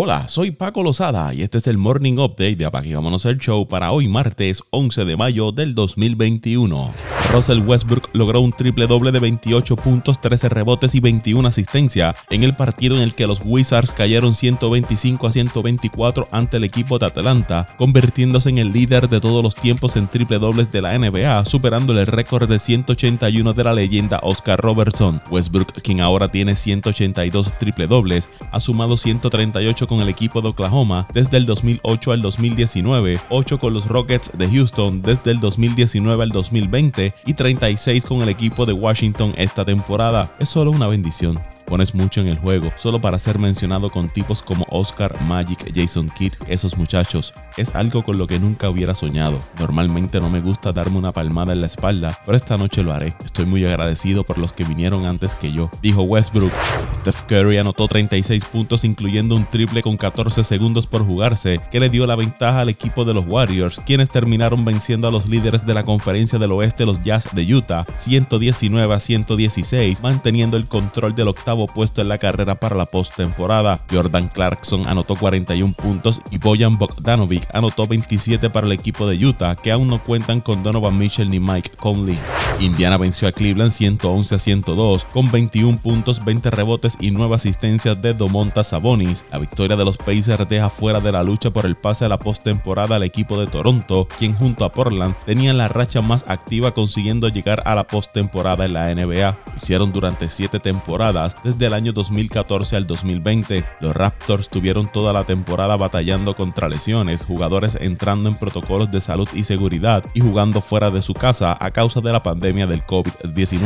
Hola, soy Paco Lozada y este es el Morning Update de Apague Vámonos el Show para hoy martes 11 de mayo del 2021. Russell Westbrook logró un triple doble de 28 puntos, 13 rebotes y 21 asistencia en el partido en el que los Wizards cayeron 125 a 124 ante el equipo de Atlanta, convirtiéndose en el líder de todos los tiempos en triple dobles de la NBA, superando el récord de 181 de la leyenda Oscar Robertson. Westbrook, quien ahora tiene 182 triple dobles, ha sumado 138 con el equipo de Oklahoma desde el 2008 al 2019, 8 con los Rockets de Houston desde el 2019 al 2020 y 36 con el equipo de Washington esta temporada. Es solo una bendición. Pones mucho en el juego solo para ser mencionado con tipos como Oscar, Magic, Jason Kidd, esos muchachos. Es algo con lo que nunca hubiera soñado. Normalmente no me gusta darme una palmada en la espalda, pero esta noche lo haré. Estoy muy agradecido por los que vinieron antes que yo, dijo Westbrook. Steph Curry anotó 36 puntos incluyendo un triple con 14 segundos por jugarse, que le dio la ventaja al equipo de los Warriors, quienes terminaron venciendo a los líderes de la conferencia del oeste, los Jazz de Utah, 119 a 116, manteniendo el control del octavo puesto en la carrera para la postemporada. Jordan Clarkson anotó 41 puntos y Bojan Bogdanovic anotó 27 para el equipo de Utah, que aún no cuentan con Donovan Mitchell ni Mike Conley. Indiana venció a Cleveland 111 a 102 con 21 puntos, 20 rebotes y 9 asistencias de Domontas Sabonis. La victoria de los Pacers deja fuera de la lucha por el pase a la postemporada al equipo de Toronto, quien junto a Portland tenía la racha más activa consiguiendo llegar a la postemporada en la NBA. Lo hicieron durante 7 temporadas desde el año 2014 al 2020. Los Raptors tuvieron toda la temporada batallando contra lesiones, jugadores entrando en protocolos de salud y seguridad y jugando fuera de su casa a causa de la pandemia del COVID-19.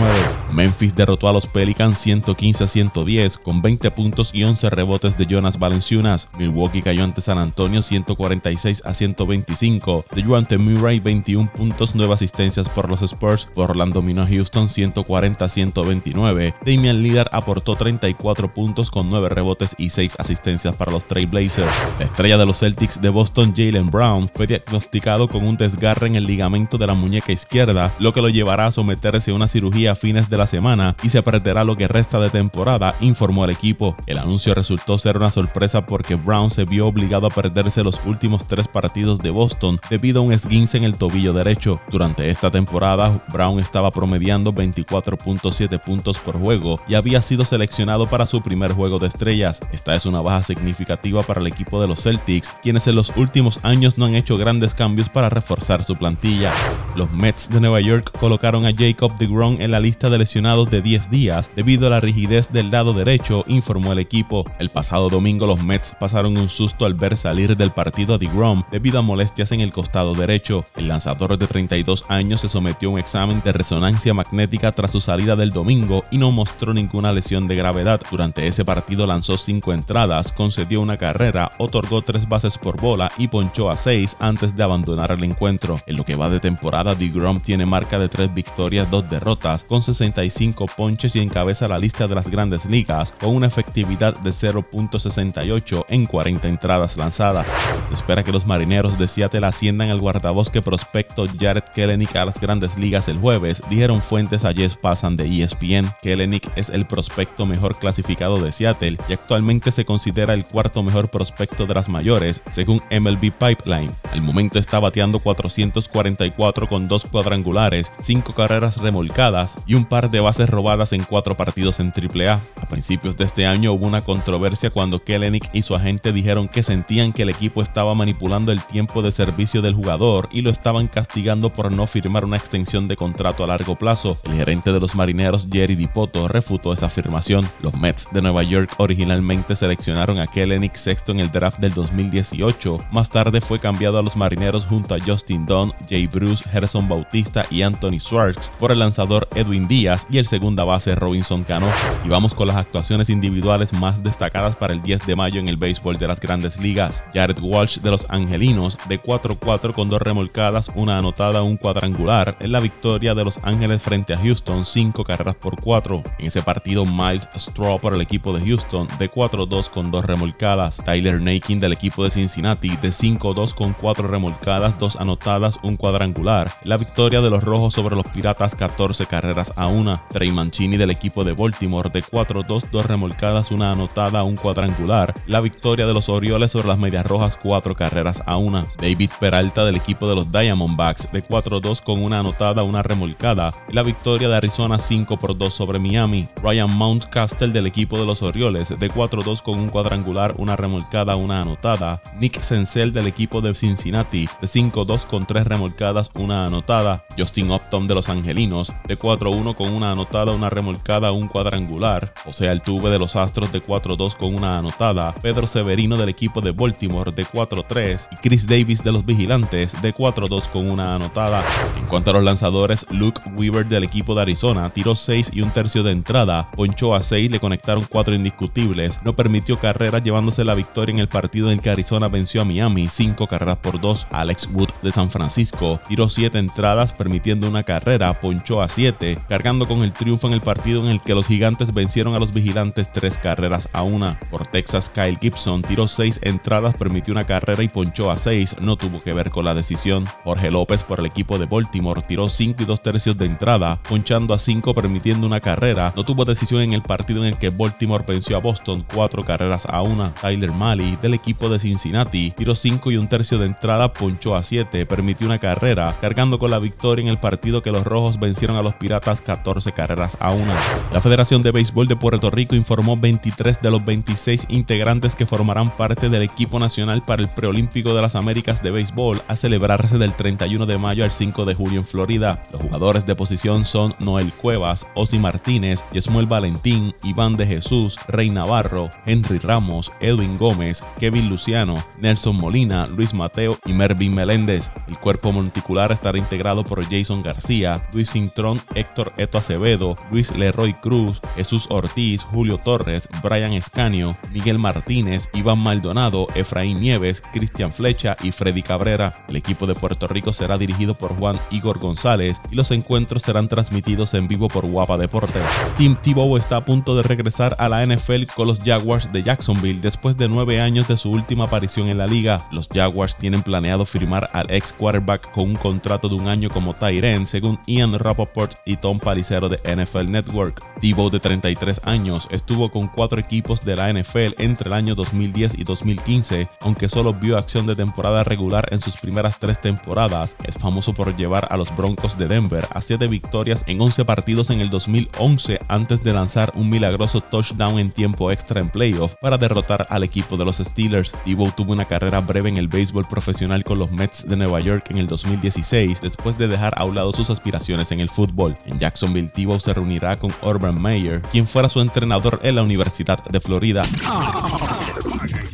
Memphis derrotó a los Pelicans 115 a 110 con 20 puntos y 11 rebotes de Jonas Valenciunas. Milwaukee cayó ante San Antonio 146 a 125. De Juante Murray 21 puntos, 9 asistencias por los Spurs. Portland dominó a Houston 140 a 129. Damian Lillard aportó 34 puntos con 9 rebotes y 6 asistencias para los Trailblazers. La estrella de los Celtics de Boston, Jalen Brown, fue diagnosticado con un desgarre en el ligamento de la muñeca izquierda, lo que lo llevará a someterse a una cirugía a fines de la semana y se perderá lo que resta de temporada, informó el equipo. El anuncio resultó ser una sorpresa porque Brown se vio obligado a perderse los últimos tres partidos de Boston debido a un esguince en el tobillo derecho. Durante esta temporada, Brown estaba promediando 24.7 puntos por juego y había sido seleccionado para su primer juego de estrellas. Esta es una baja significativa para el equipo de los Celtics, quienes en los últimos años no han hecho grandes cambios para reforzar su plantilla. Los Mets de Nueva York colocaron a Jacob DeGrom en la lista de lesionados de 10 días debido a la rigidez del lado derecho, informó el equipo. El pasado domingo los Mets pasaron un susto al ver salir del partido a DeGrom debido a molestias en el costado derecho. El lanzador de 32 años se sometió a un examen de resonancia magnética tras su salida del domingo y no mostró ninguna lesión de gravedad. Durante ese partido lanzó cinco entradas, concedió una carrera, otorgó tres bases por bola y ponchó a seis antes de abandonar el encuentro. En lo que va de temporada, DeGrom tiene marca de tres victorias, dos derrotas, con 65 ponches y encabeza la lista de las grandes ligas con una efectividad de 0.68 en 40 entradas lanzadas. Se espera que los marineros de Seattle asciendan al guardabosque prospecto Jared Kellenick a las grandes ligas el jueves, dijeron fuentes a Jess Passan de ESPN. Kellenick es el prospecto mejor clasificado de Seattle y actualmente se considera el cuarto mejor prospecto de las mayores, según MLB Pipeline. Al momento está bateando 444 con dos cuadrangulares, cinco carreras remolcadas y un par de bases robadas en cuatro partidos en AAA. A principios de este año hubo una controversia cuando Kellenick y su agente dijeron que sentían que el equipo estaba manipulando el tiempo de servicio del jugador y lo estaban castigando por no firmar una extensión de contrato a largo plazo. El gerente de los marineros, Jerry Dipoto, refutó esa afirmación los Mets de Nueva York originalmente seleccionaron a Kellenick sexto en el draft del 2018. Más tarde fue cambiado a los Marineros junto a Justin Dunn, Jay Bruce, Harrison Bautista y Anthony Swartz por el lanzador Edwin Díaz y el segunda base Robinson Cano. Y vamos con las actuaciones individuales más destacadas para el 10 de mayo en el béisbol de las grandes ligas. Jared Walsh de los Angelinos de 4-4 con dos remolcadas, una anotada, un cuadrangular en la victoria de los Ángeles frente a Houston, 5 carreras por 4. En ese partido, Mike Straw por el equipo de Houston de 4-2 con 2 remolcadas. Tyler Nakin del equipo de Cincinnati de 5-2 con 4 remolcadas, 2 anotadas, un cuadrangular. La victoria de los Rojos sobre los Piratas 14 carreras a 1. Trey Mancini del equipo de Baltimore de 4-2, 2 remolcadas, una anotada, un cuadrangular. La victoria de los Orioles sobre las Medias Rojas 4 carreras a 1. David Peralta del equipo de los Diamondbacks de 4-2 con una anotada, una remolcada. La victoria de Arizona 5 por 2 sobre Miami. Ryan Mountcastle del equipo de los Orioles de 4-2 con un cuadrangular, una remolcada, una anotada. Nick Senzel del equipo de Cincinnati de 5-2 con 3 remolcadas, una anotada. Justin Upton de los Angelinos de 4-1 con una anotada, una remolcada, un cuadrangular. O sea, el tuve de los Astros de 4-2 con una anotada. Pedro Severino del equipo de Baltimore de 4-3 y Chris Davis de los Vigilantes de 4-2 con una anotada. En cuanto a los lanzadores, Luke Weaver del equipo de Arizona tiró 6 y un tercio de entrada, ponchó a 6, le conectaron 4 indiscutibles, no permitió carreras llevándose la victoria en el partido en que Arizona venció a Miami 5 carreras por 2. Alex Wood de San Francisco tiró 7 entradas permitiendo una carrera, ponchó a 7, cargando con el triunfo en el partido en el que los gigantes vencieron a los vigilantes 3 carreras a 1. Por Texas, Kyle Gibson tiró 6 entradas, permitió una carrera y ponchó a 6, no tuvo que ver con la decisión. Jorge López por el equipo de Baltimore tiró 5 y 2 tercios de entrada, ponchando a 5 permitiendo una carrera, no tuvo decisión en el partido en el que Baltimore venció a Boston 4 carreras a 1. Tyler Malley del equipo de Cincinnati tiró 5 y un tercio de entrada, ponchó a 7, permitió una carrera, cargando con la victoria en el partido que los rojos vencieron a los Piratas 14 carreras a 1. La Federación de Béisbol de Puerto Rico informó 23 de los 26 integrantes que formarán parte del equipo nacional para el preolímpico de las Américas de béisbol a celebrarse del 31 de mayo al 5 de julio en Florida. Los jugadores de posición son Noel Cuevas, Osi Martínez, Yesmuel Valentín, Iván de Jesús, Rey Navarro, Henry Ramos, Edwin Gómez, Kevin Luciano, Nelson Molina, Luis Mateo y Mervin Meléndez. El cuerpo monticular estará integrado por Jason García, Luis Cintrón, Héctor Eto Acevedo, Luis Leroy Cruz, Jesús Ortiz, Julio Torres, Brian Escanio, Miguel Martínez, Iván Maldonado, Efraín Nieves, Cristian Flecha y Freddy Cabrera. El equipo de Puerto Rico será dirigido por Juan Igor González y los encuentros serán transmitidos en vivo por Guapa Deportes. Tim Tebow está a punto de regresar a la NFL con los Jaguars de Jacksonville después de nueve años de su última aparición en la liga. Los Jaguars tienen planeado firmar al ex quarterback con un contrato de un año como Tyren, según Ian Rappaport y Tom Palicero de NFL Network. Tebow, de 33 años, estuvo con cuatro equipos de la NFL entre el año 2010 y 2015, aunque solo vio acción de temporada regular en sus primeras tres temporadas. Es famoso por llevar a los Broncos de Denver a 7 victorias en 11 partidos en el 2011 antes de lanzar un milagroso touchdown en tiempo extra en playoff para derrotar al equipo de los Steelers. Tebow tuvo una carrera breve en el béisbol profesional con los Mets de Nueva York en el 2016 después de dejar a un lado sus aspiraciones en el fútbol. En Jacksonville, Tebow se reunirá con Urban Meyer, quien fuera su entrenador en la Universidad de Florida.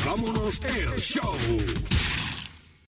Vámonos el show.